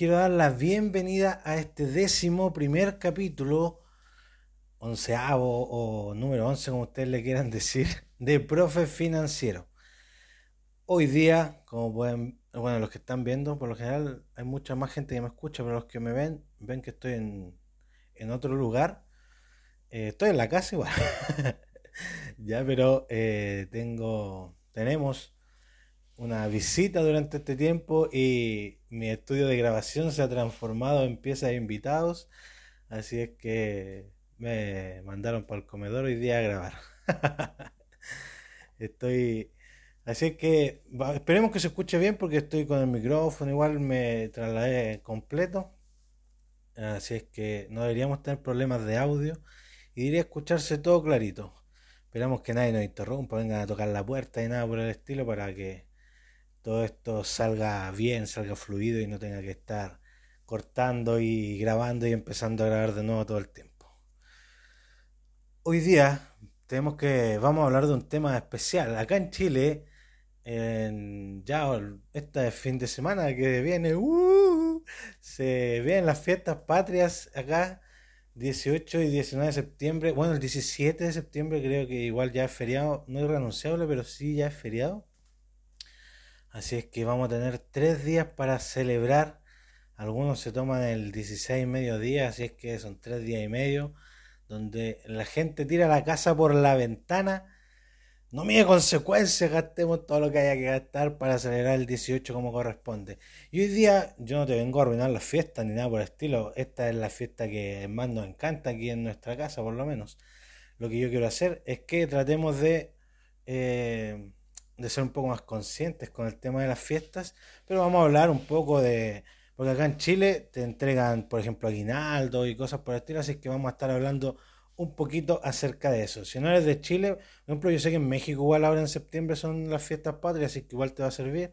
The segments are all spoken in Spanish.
quiero dar la bienvenida a este décimo primer capítulo, onceavo o número once, como ustedes le quieran decir, de Profe Financiero. Hoy día, como pueden, bueno, los que están viendo, por lo general hay mucha más gente que me escucha, pero los que me ven, ven que estoy en, en otro lugar. Eh, estoy en la casa igual. ya, pero eh, tengo, tenemos una visita durante este tiempo y mi estudio de grabación se ha transformado en pieza de invitados. Así es que me mandaron para el comedor hoy día a grabar. Estoy. Así es que esperemos que se escuche bien porque estoy con el micrófono, igual me trasladé completo. Así es que no deberíamos tener problemas de audio y diría escucharse todo clarito. Esperamos que nadie nos interrumpa, vengan a tocar la puerta y nada por el estilo para que todo esto salga bien, salga fluido y no tenga que estar cortando y grabando y empezando a grabar de nuevo todo el tiempo. Hoy día tenemos que vamos a hablar de un tema especial. Acá en Chile, ya este fin de semana que viene, uh, se vienen las fiestas patrias acá. 18 y 19 de septiembre, bueno, el 17 de septiembre creo que igual ya es feriado, no es renunciable, pero sí ya es feriado. Así es que vamos a tener tres días para celebrar. Algunos se toman el 16 y medio día, así es que son tres días y medio, donde la gente tira la casa por la ventana. No mide consecuencias, gastemos todo lo que haya que gastar para celebrar el 18 como corresponde. Y hoy día yo no te vengo a arruinar la fiesta ni nada por el estilo. Esta es la fiesta que más nos encanta aquí en nuestra casa, por lo menos. Lo que yo quiero hacer es que tratemos de eh, de ser un poco más conscientes con el tema de las fiestas, pero vamos a hablar un poco de, porque acá en Chile te entregan, por ejemplo, aguinaldo y cosas por el estilo, así que vamos a estar hablando un poquito acerca de eso. Si no eres de Chile, por ejemplo, yo sé que en México igual ahora en septiembre son las fiestas patrias, así que igual te va a servir.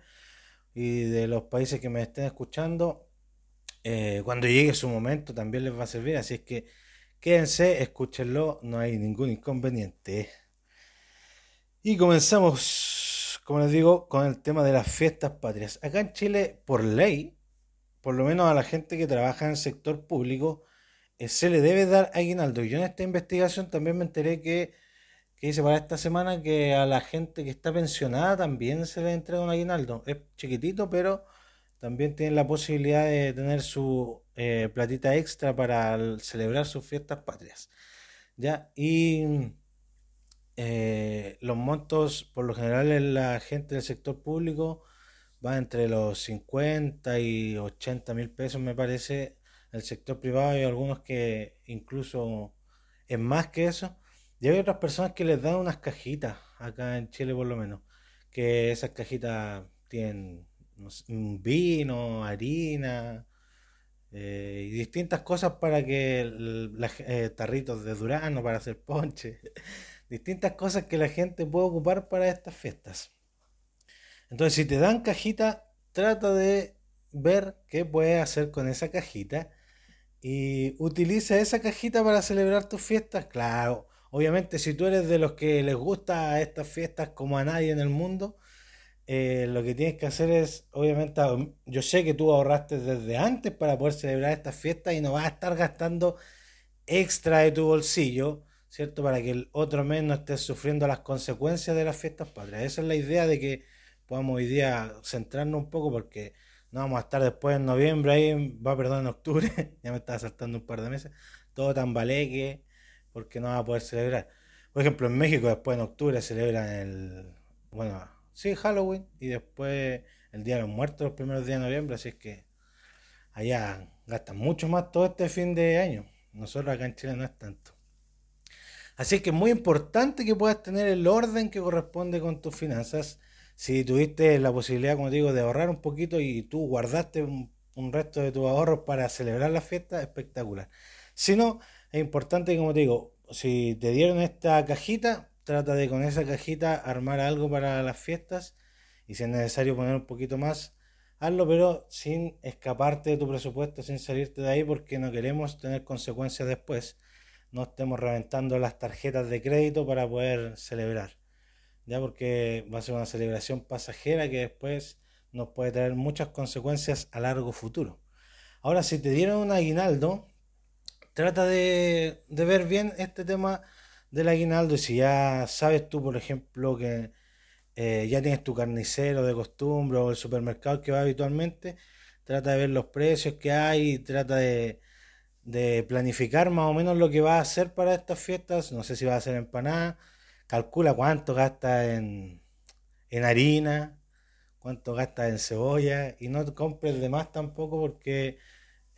Y de los países que me estén escuchando, eh, cuando llegue su momento también les va a servir, así que quédense, escúchenlo, no hay ningún inconveniente. Y comenzamos como les digo, con el tema de las fiestas patrias. Acá en Chile, por ley, por lo menos a la gente que trabaja en el sector público, eh, se le debe dar aguinaldo. Yo en esta investigación también me enteré que, que dice para esta semana que a la gente que está pensionada también se le entrega un aguinaldo. Es chiquitito, pero también tienen la posibilidad de tener su eh, platita extra para celebrar sus fiestas patrias. ¿Ya? Y eh, los montos, por lo general, en la gente del sector público va entre los 50 y 80 mil pesos, me parece. El sector privado hay algunos que incluso es más que eso. Y hay otras personas que les dan unas cajitas, acá en Chile por lo menos, que esas cajitas tienen vino, harina eh, y distintas cosas para que los eh, tarritos de durano para hacer ponche distintas cosas que la gente puede ocupar para estas fiestas. Entonces, si te dan cajita, trata de ver qué puedes hacer con esa cajita y utiliza esa cajita para celebrar tus fiestas. Claro, obviamente si tú eres de los que les gusta estas fiestas como a nadie en el mundo, eh, lo que tienes que hacer es, obviamente, yo sé que tú ahorraste desde antes para poder celebrar estas fiestas y no vas a estar gastando extra de tu bolsillo ¿cierto? Para que el otro mes no esté sufriendo las consecuencias de las fiestas patrias. Esa es la idea de que podamos hoy día centrarnos un poco porque no vamos a estar después en noviembre, ahí va, perdón, en octubre, ya me estaba saltando un par de meses, todo tan baleque porque no va a poder celebrar. Por ejemplo, en México después en octubre celebran el, bueno, sí, Halloween y después el Día de los Muertos los primeros días de noviembre, así es que allá gastan mucho más todo este fin de año. Nosotros acá en Chile no es tanto. Así que es muy importante que puedas tener el orden que corresponde con tus finanzas. Si tuviste la posibilidad, como digo, de ahorrar un poquito y tú guardaste un, resto de tus ahorros para celebrar la fiesta, espectacular. Si no, es importante, como digo, si te dieron esta cajita, trata de con esa cajita armar algo para las fiestas y si es necesario poner un poquito más, hazlo, pero sin escaparte de tu presupuesto, sin salirte de ahí porque no queremos tener consecuencias después no estemos reventando las tarjetas de crédito para poder celebrar. Ya porque va a ser una celebración pasajera que después nos puede traer muchas consecuencias a largo futuro. Ahora, si te dieron un aguinaldo, trata de, ver bien este tema del aguinaldo y si ya sabes tú, por ejemplo, que eh, ya tienes tu carnicero de costumbre o el supermercado que va habitualmente, trata de ver los precios que hay, trata de, de planificar más o menos lo que va a hacer para estas fiestas. No sé si va a hacer empanada, calcula cuánto gasta en, en harina, cuánto gasta en cebolla y no compres de más tampoco porque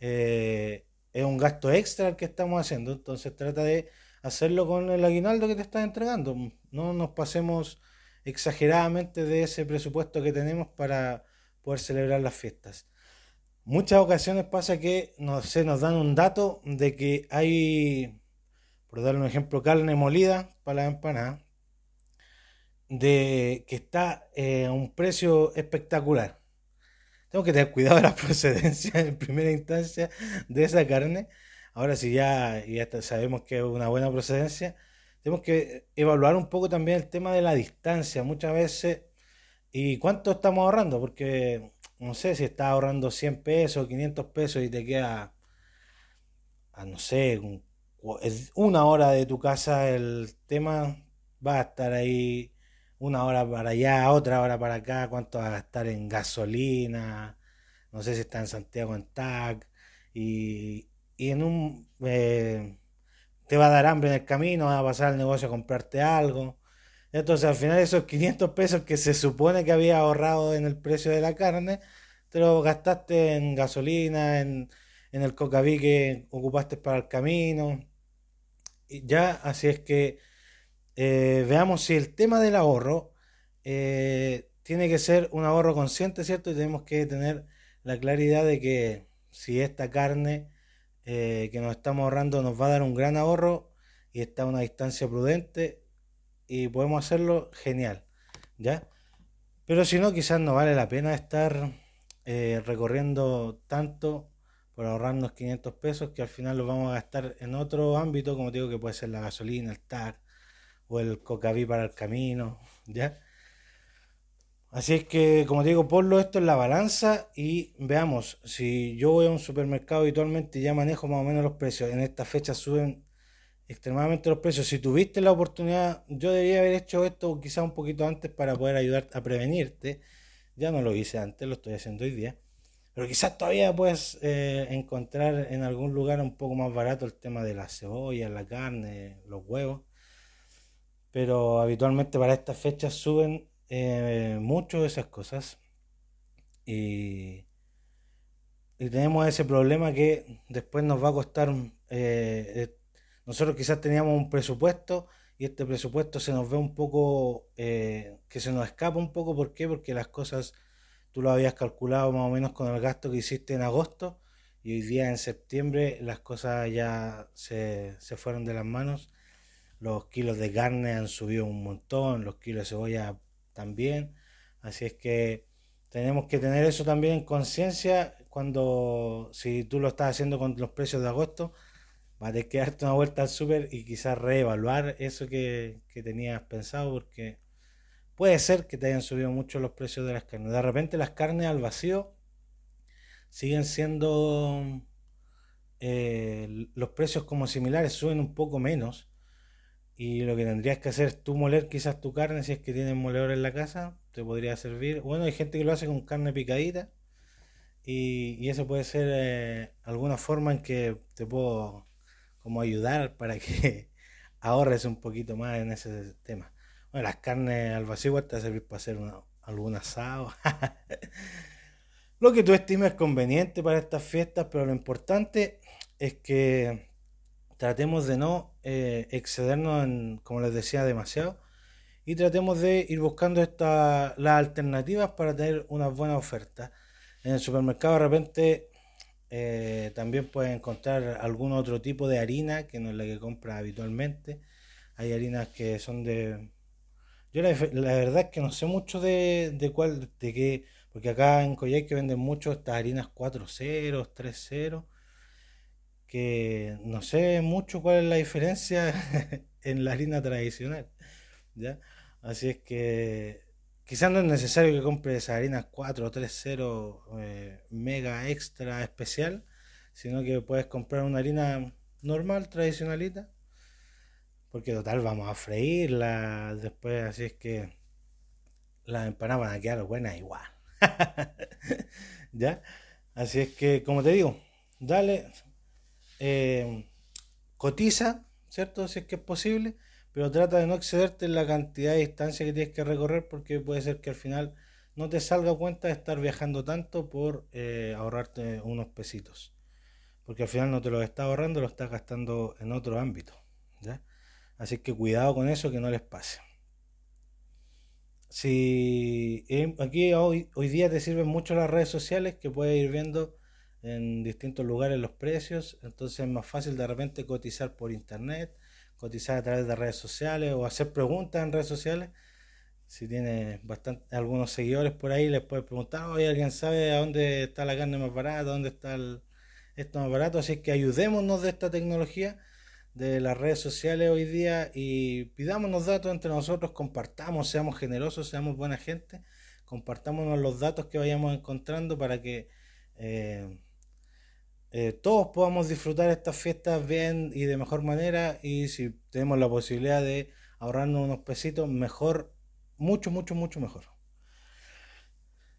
eh, es un gasto extra el que estamos haciendo. Entonces trata de hacerlo con el aguinaldo que te están entregando. No nos pasemos exageradamente de ese presupuesto que tenemos para poder celebrar las fiestas. Muchas ocasiones pasa que no sé, nos dan un dato de que hay, por darle un ejemplo, carne molida para la empanada, de que está eh, a un precio espectacular. Tengo que tener cuidado de la procedencia en primera instancia de esa carne. Ahora si ya, ya sabemos que es una buena procedencia, tenemos que evaluar un poco también el tema de la distancia muchas veces y cuánto estamos ahorrando, porque no sé si estás ahorrando 100 pesos, 500 pesos y te queda, a, no sé, una hora de tu casa el tema, va a estar ahí una hora para allá, otra hora para acá, cuánto va a gastar en gasolina, no sé si está en Santiago en TAC, y, y en un... Eh, te va a dar hambre en el camino, vas a pasar al negocio a comprarte algo. Entonces al final esos 500 pesos que se supone que había ahorrado en el precio de la carne, te lo gastaste en gasolina, en, el cocaví que ocupaste para el camino. Y ya, así es que eh, veamos si el tema del ahorro eh, tiene que ser un ahorro consciente, ¿cierto? Y tenemos que tener la claridad de que si esta carne eh, que nos estamos ahorrando nos va a dar un gran ahorro y está a una distancia prudente y podemos hacerlo genial, ¿ya? Pero si no, quizás no vale la pena estar recorriendo tanto por ahorrarnos 500 pesos que al final los vamos a gastar en otro ámbito, como digo, que puede ser la gasolina, el TAC, o el cocaví para el camino, ¿ya? Así es que, como te digo, ponlo esto en la balanza y veamos, si yo voy a un supermercado habitualmente ya manejo más o menos los precios, en esta fecha suben extremadamente los precios. Si tuviste la oportunidad, yo debería haber hecho esto quizá un poquito antes para poder ayudarte a prevenirte. Ya no lo hice antes, lo estoy haciendo hoy día. Pero quizás todavía puedes eh, encontrar en algún lugar un poco más barato el tema de la cebolla, la carne, los huevos pero habitualmente para estas fechas suben eh, mucho esas cosas y, tenemos ese problema que después nos va a costar, eh, nosotros quizás teníamos un presupuesto y este presupuesto se nos ve un poco, que se nos escapa un poco, ¿por qué? Porque las cosas tú lo habías calculado más o menos con el gasto que hiciste en agosto y hoy día en septiembre las cosas ya se, se fueron de las manos los kilos de carne han subido un montón, los kilos de cebolla también. Así es que tenemos que tener eso también en conciencia cuando, si tú lo estás haciendo con los precios de agosto, va a tener que darte una vuelta al súper y quizás reevaluar eso que, que, tenías pensado porque puede ser que te hayan subido mucho los precios de las carnes. De repente las carnes al vacío siguen siendo eh, los precios como similares, suben un poco menos y lo que tendrías que hacer es tú moler quizás tu carne, si es que tienes moledor en la casa, te podría servir. Bueno, hay gente que lo hace con carne picadita. Y, eso puede ser eh, alguna forma en que te puedo como ayudar para que ahorres un poquito más en ese tema. Bueno, las carnes al vacío te a servir para hacer algún asado. lo que tú estimes conveniente para estas fiestas, pero lo importante es que tratemos de no eh, excedernos, en, como les decía, demasiado y tratemos de ir buscando esta, las alternativas para tener una buena oferta. En el supermercado de repente eh, también puedes encontrar algún otro tipo de harina que no es la que compras habitualmente. Hay harinas que son de... Yo la, verdad es que no sé mucho de, de cuál, de qué, porque acá en que venden mucho estas harinas 4.0, 3.0 que no sé mucho cuál es la diferencia en la harina tradicional, ¿ya? Así es que quizás no es necesario que compres esa harina 4 o 3 0 mega extra especial, sino que puedes comprar una harina normal, tradicionalita, porque total vamos a freírla después, así es que las empanadas van a quedar buenas igual. ¿Ya? Así es que, como te digo, dale, eh, cotiza, ¿cierto? Si es que es posible, pero trata de no excederte en la cantidad de distancia que tienes que recorrer porque puede ser que al final no te salga cuenta de estar viajando tanto por eh, ahorrarte unos pesitos. Porque al final no te lo estás ahorrando, lo estás gastando en otro ámbito. ¿ya? Así que cuidado con eso que no les pase. Si eh, aquí hoy, hoy día te sirven mucho las redes sociales que puedes ir viendo en distintos lugares los precios, entonces es más fácil de repente cotizar por internet, cotizar a través de redes sociales o hacer preguntas en redes sociales. Si tienes bastante, algunos seguidores por ahí, les puedes preguntar, oye, ¿alguien sabe a dónde está la carne más barata? ¿Dónde está esto más barato? Así que ayudémonos de esta tecnología de las redes sociales hoy día y pidámonos datos entre nosotros, compartamos, seamos generosos, seamos buena gente, compartámonos los datos que vayamos encontrando para que eh, eh, todos podamos disfrutar estas fiestas bien y de mejor manera y si tenemos la posibilidad de ahorrarnos unos pesitos, mejor, mucho, mucho, mucho mejor.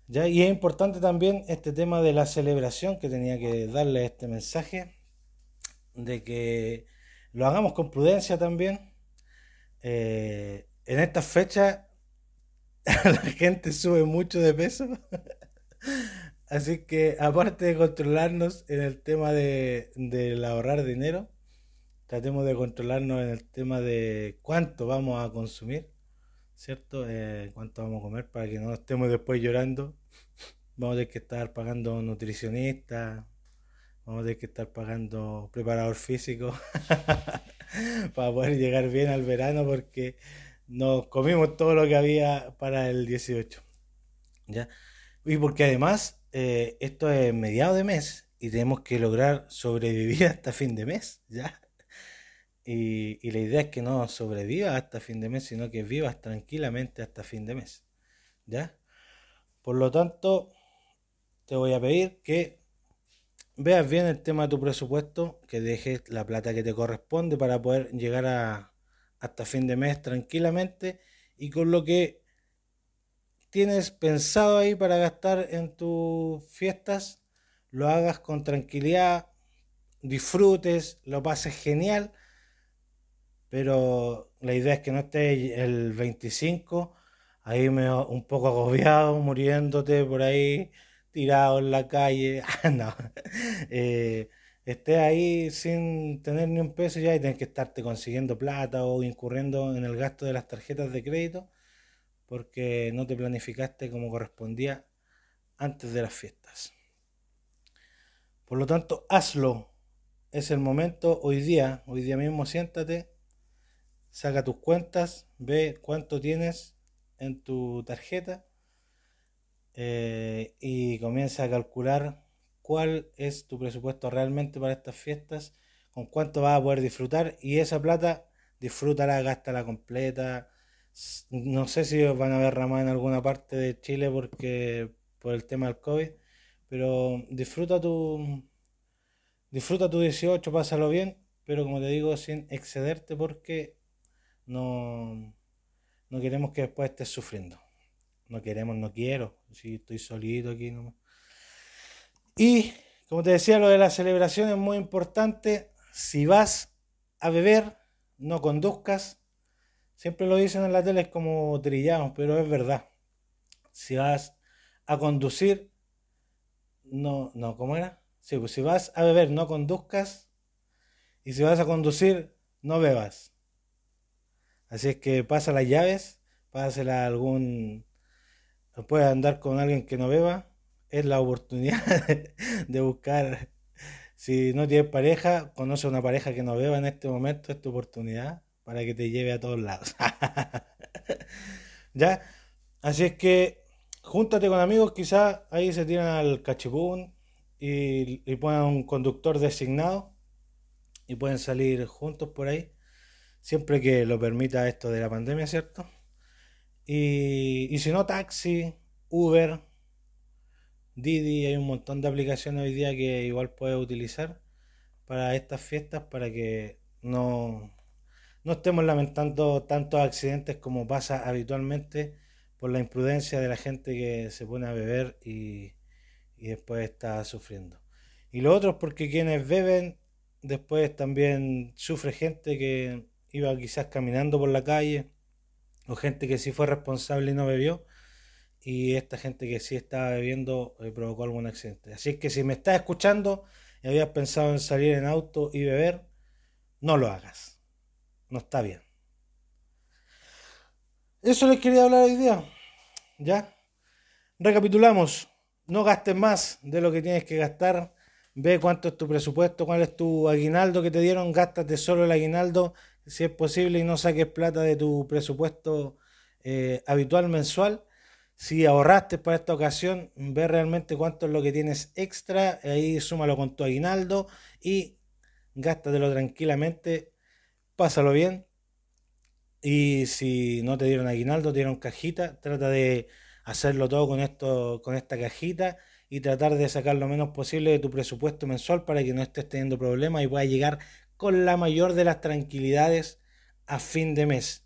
¿Ya? Y es importante también este tema de la celebración que tenía que darle este mensaje de que lo hagamos con prudencia también. Eh, en estas fechas la gente sube mucho de peso. Así que aparte de controlarnos en el tema de, ahorrar dinero, tratemos de controlarnos en el tema de cuánto vamos a consumir, ¿cierto? Eh, cuánto vamos a comer para que no estemos después llorando. Vamos a tener que estar pagando nutricionista, vamos a tener que estar pagando preparador físico para poder llegar bien al verano porque nos comimos todo lo que había para el 18. ¿Ya? Y porque además eh, esto es mediado de mes y tenemos que lograr sobrevivir hasta fin de mes, ¿ya? Y, la idea es que no sobrevivas hasta fin de mes, sino que vivas tranquilamente hasta fin de mes, ¿ya? Por lo tanto, te voy a pedir que veas bien el tema de tu presupuesto, que dejes la plata que te corresponde para poder llegar a, hasta fin de mes tranquilamente y con lo que tienes pensado ahí para gastar en tus fiestas, lo hagas con tranquilidad, disfrutes, lo pases genial, pero la idea es que no estés el 25 ahí me, un poco agobiado, muriéndote por ahí, tirado en la calle, no, eh, estés ahí sin tener ni un peso ya y que estarte consiguiendo plata o incurriendo en el gasto de las tarjetas de crédito porque no te planificaste como correspondía antes de las fiestas. Por lo tanto, hazlo. Es el momento hoy día, hoy día mismo siéntate, saca tus cuentas, ve cuánto tienes en tu tarjeta eh, y comienza a calcular cuál es tu presupuesto realmente para estas fiestas, con cuánto vas a poder disfrutar y esa plata disfrútala, gástala completa, no sé si van a ver ramas en alguna parte de Chile porque por el tema del COVID, pero disfruta tu disfruta tu 18, pásalo bien, pero como te digo, sin excederte porque no, no queremos que después estés sufriendo. No queremos, no quiero. Si estoy solito aquí nomás. Y como te decía, lo de la celebración es muy importante. Si vas a beber, no conduzcas Siempre lo dicen en la tele, es como trillamos, pero es verdad. Si vas a conducir, no, no, ¿cómo era? Sí, pues si vas a beber, no conduzcas. Y si vas a conducir, no bebas. Así es que pasa las llaves, pásela a algún. Puedes andar con alguien que no beba. Es la oportunidad de buscar. Si no tienes pareja, conoce una pareja que no beba en este momento, es tu oportunidad para que te lleve a todos lados. ¿Ya? Así es que júntate con amigos, quizás ahí se tiran al cachipún y, y ponen un conductor designado y pueden salir juntos por ahí, siempre que lo permita esto de la pandemia, ¿cierto? Y, y si no, taxi, Uber, Didi, hay un montón de aplicaciones hoy día que igual puedes utilizar para estas fiestas para que no, no estemos lamentando tantos accidentes como pasa habitualmente por la imprudencia de la gente que se pone a beber y, después está sufriendo. Y lo otro es porque quienes beben, después también sufre gente que iba quizás caminando por la calle o gente que sí fue responsable y no bebió y esta gente que sí estaba bebiendo eh, provocó algún accidente. Así que si me estás escuchando y habías pensado en salir en auto y beber, no lo hagas. No está bien. Eso les quería hablar hoy día. ¿Ya? Recapitulamos. No gastes más de lo que tienes que gastar. Ve cuánto es tu presupuesto, cuál es tu aguinaldo que te dieron. Gástate solo el aguinaldo si es posible y no saques plata de tu presupuesto eh, habitual mensual si ahorraste para esta ocasión, ve realmente cuánto es lo que tienes extra, ahí súmalo con tu aguinaldo y gástatelo tranquilamente, pásalo bien. Y si no te dieron aguinaldo, te dieron cajita, trata de hacerlo todo con esto, con esta cajita y tratar de sacar lo menos posible de tu presupuesto mensual para que no estés teniendo problemas y puedas llegar con la mayor de las tranquilidades a fin de mes.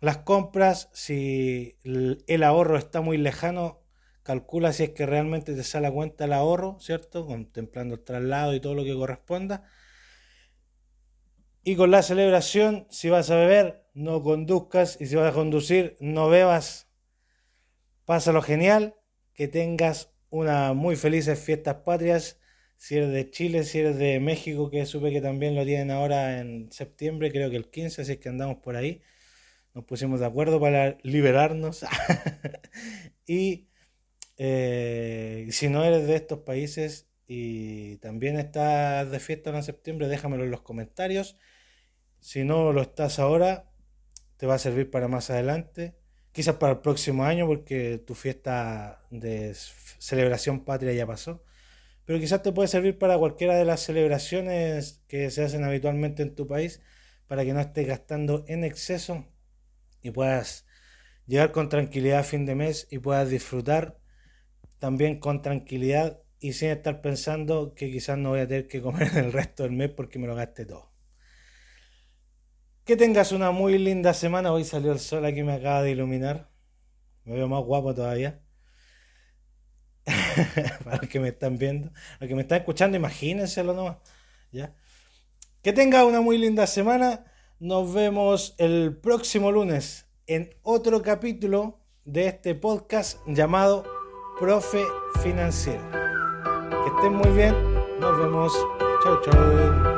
Las compras, si el ahorro está muy lejano, calcula si es que realmente te sale a cuenta el ahorro, ¿cierto? Contemplando el traslado y todo lo que corresponda. Y con la celebración, si vas a beber, no conduzcas y si vas a conducir, no bebas. Pásalo genial, que tengas unas muy felices fiestas patrias. Si eres de Chile, si eres de México, que supe que también lo tienen ahora en septiembre, creo que el 15, así es que andamos por ahí nos pusimos de acuerdo para liberarnos. y eh, si no eres de estos países y también estás de fiesta en septiembre, déjamelo en los comentarios. Si no lo estás ahora, te va a servir para más adelante. Quizás para el próximo año, porque tu fiesta de celebración patria ya pasó. Pero quizás te puede servir para cualquiera de las celebraciones que se hacen habitualmente en tu país, para que no estés gastando en exceso y puedas llegar con tranquilidad a fin de mes y puedas disfrutar también con tranquilidad y sin estar pensando que quizás no voy a tener que comer el resto del mes porque me lo gaste todo. Que tengas una muy linda semana. Hoy salió el sol aquí, me acaba de iluminar. Me veo más guapo todavía. Para los que me están viendo. Los que me están escuchando, imagínenselo nomás. ¿Ya? Que tengas una muy linda semana. Nos vemos el próximo lunes en otro capítulo de este podcast llamado Profe Financiero. Muy bien. Nos vemos. Chau, chau.